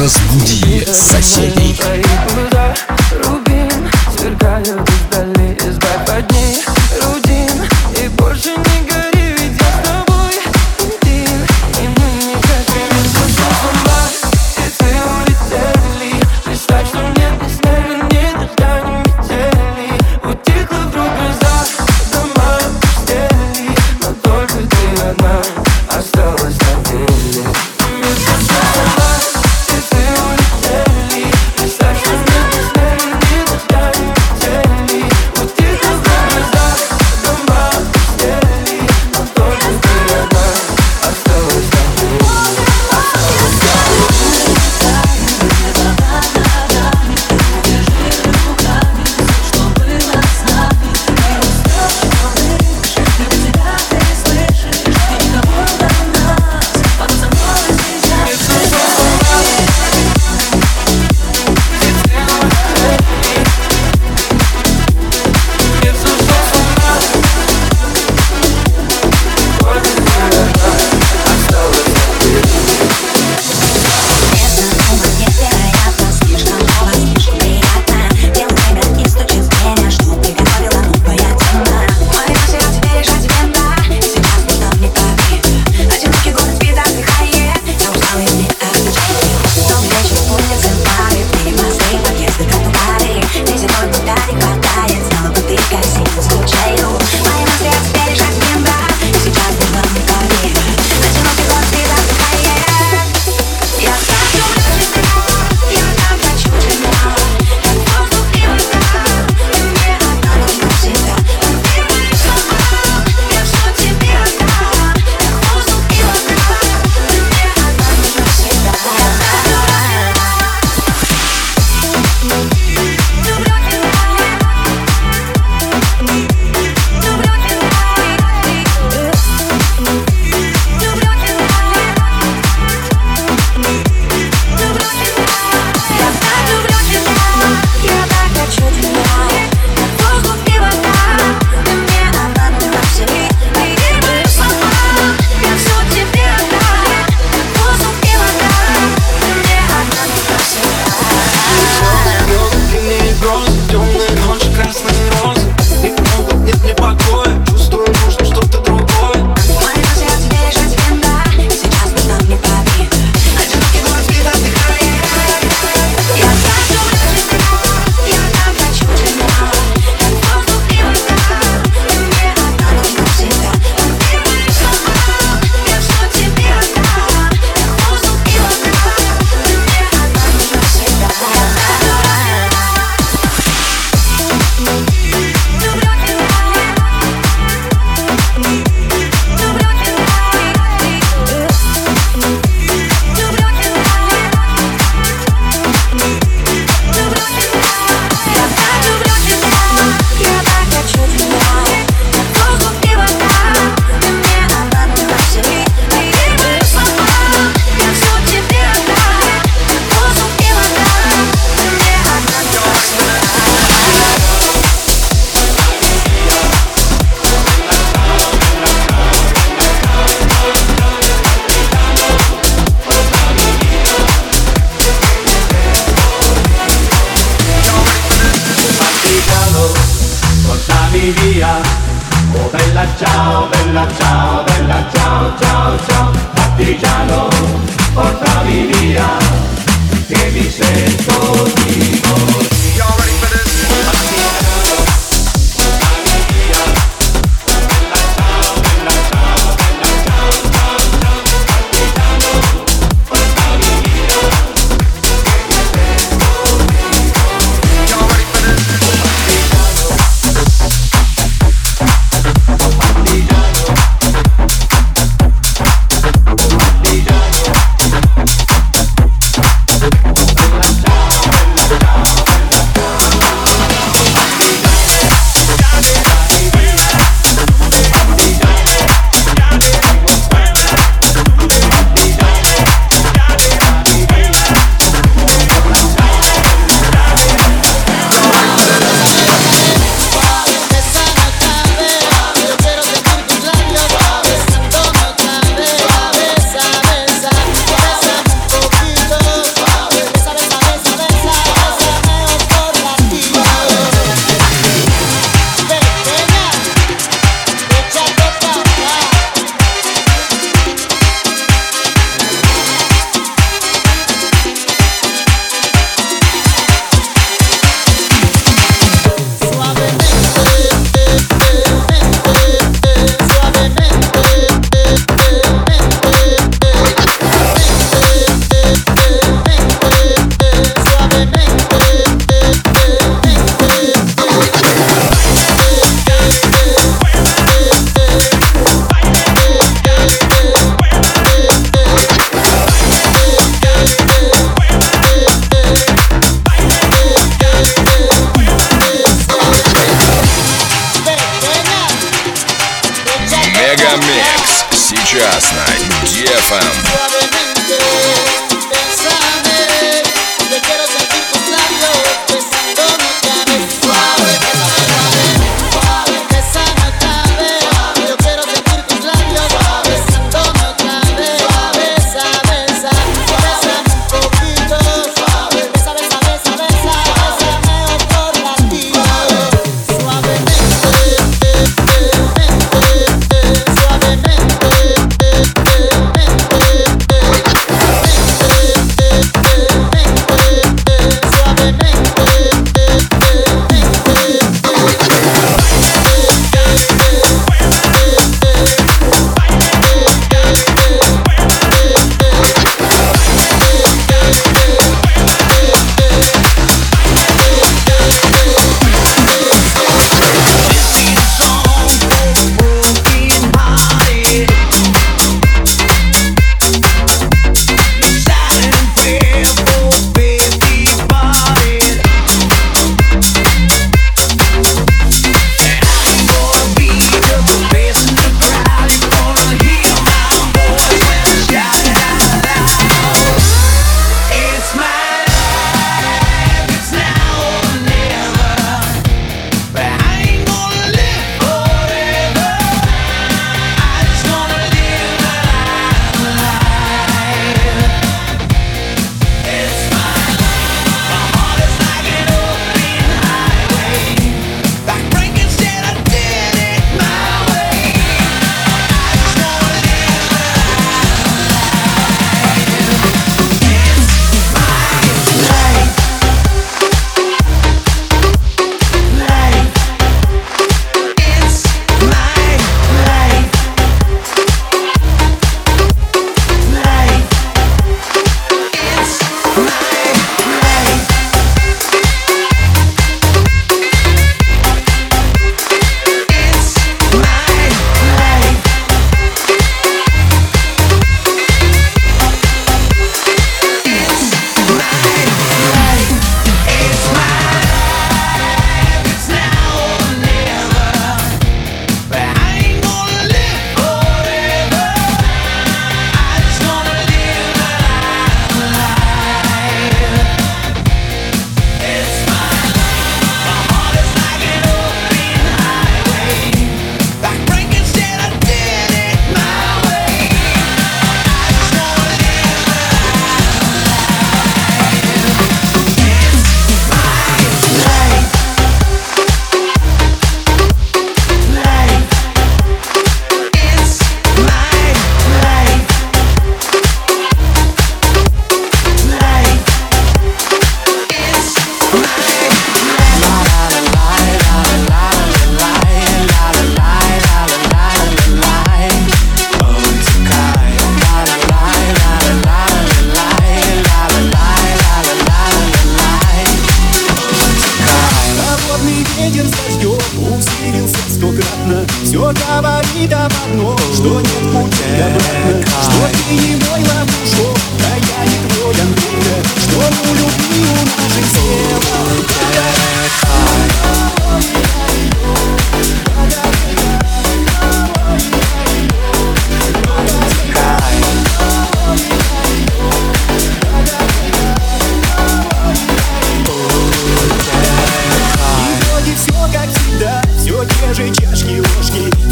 Разбуди соседей. Рубин, свергают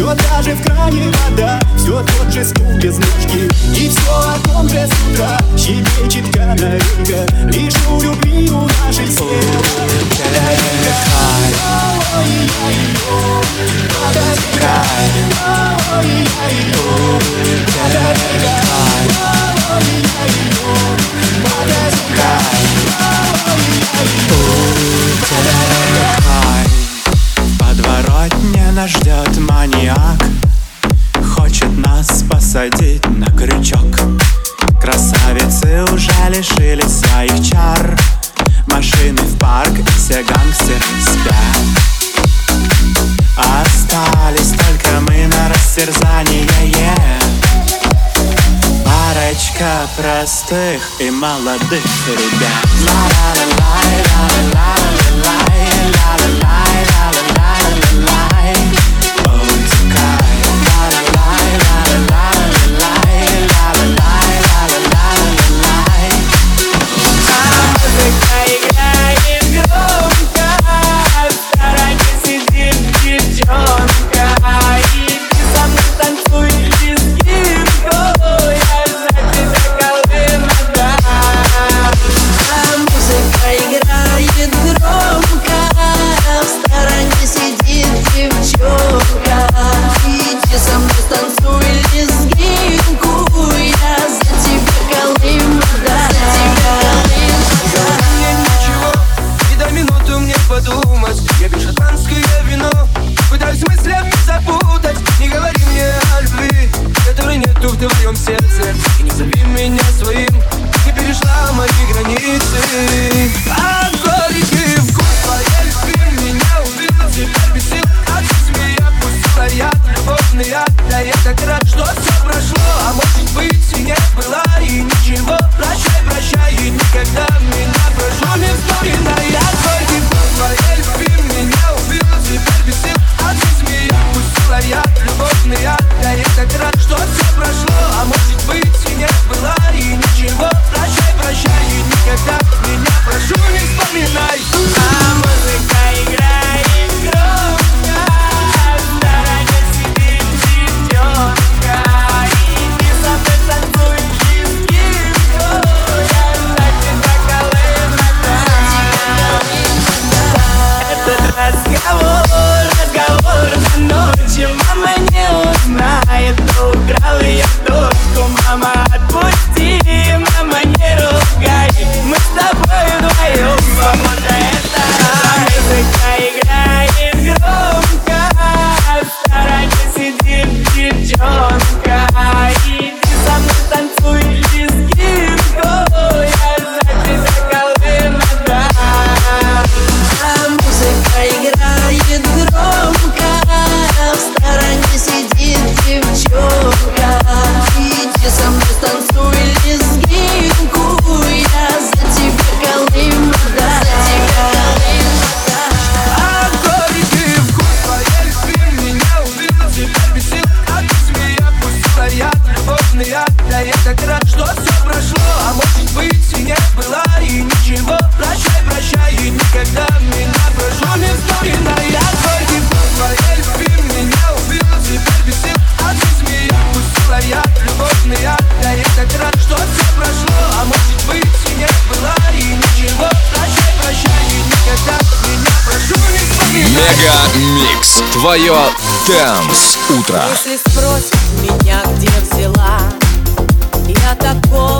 Все та же в кране вода Все тот же стул без ножки И все о том же с утра Щебечет канарейка Лишь у любви у нашей села Канарейка хай Край Канарейка хай Край Канарейка нас ждет маньяк Хочет нас посадить на крючок. Красавицы уже лишились своих чар. Машины в парк и все гангстеры спят. Остались только мы на растерзание yeah. Парочка простых и молодых ребят. Ла ла ла ла ла ла ла ла ла ла ла MegaMix. Твое Dance Утро. Если спросят меня, где взяла, я такого